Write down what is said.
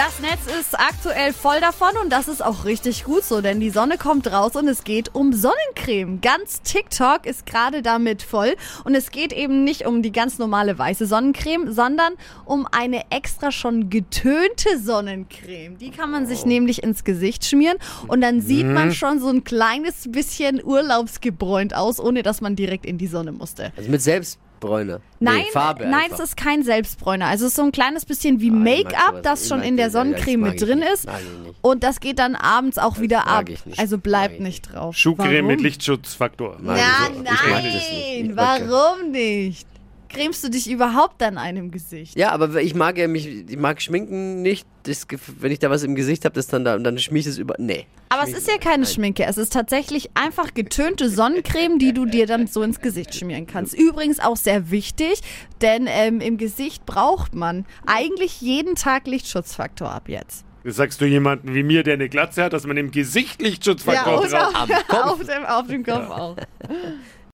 Das Netz ist aktuell voll davon und das ist auch richtig gut so, denn die Sonne kommt raus und es geht um Sonnencreme. Ganz TikTok ist gerade damit voll und es geht eben nicht um die ganz normale weiße Sonnencreme, sondern um eine extra schon getönte Sonnencreme. Die kann man sich nämlich ins Gesicht schmieren und dann sieht man schon so ein kleines bisschen urlaubsgebräunt aus, ohne dass man direkt in die Sonne musste. Also mit Selbstbräune. Nein, nee, Farbe nein, einfach. es ist kein Selbstbräuner. Also es ist so ein kleines bisschen wie Ah, Make-up, das Ich schon in der das- das Sonnencreme mit drin nicht. ist. Nicht. Und das geht dann abends auch wieder mag ab. nicht. Also bleibt ich nicht drauf. Schuhcreme Warum? mit Lichtschutzfaktor. Mag Ja, das nicht. Nein, das- warum nicht? Cremst du dich überhaupt an einem Gesicht? Ja, aber ich mag ja mich, ich mag Schminken nicht. Das, wenn ich da was im Gesicht habe, das dann da und dann schmier ich es über. Nee. Aber es ist ja keine Schminke, es ist tatsächlich einfach getönte Sonnencreme, die du dir dann so ins Gesicht schmieren kannst. Übrigens auch sehr wichtig, denn ähm, im Gesicht braucht man eigentlich jeden Tag Lichtschutzfaktor ab jetzt. Das sagst du jemanden wie mir, der eine Glatze hat, dass man im Gesicht Lichtschutzfaktor und drauf auf, auf, dem, auf dem Kopf auch.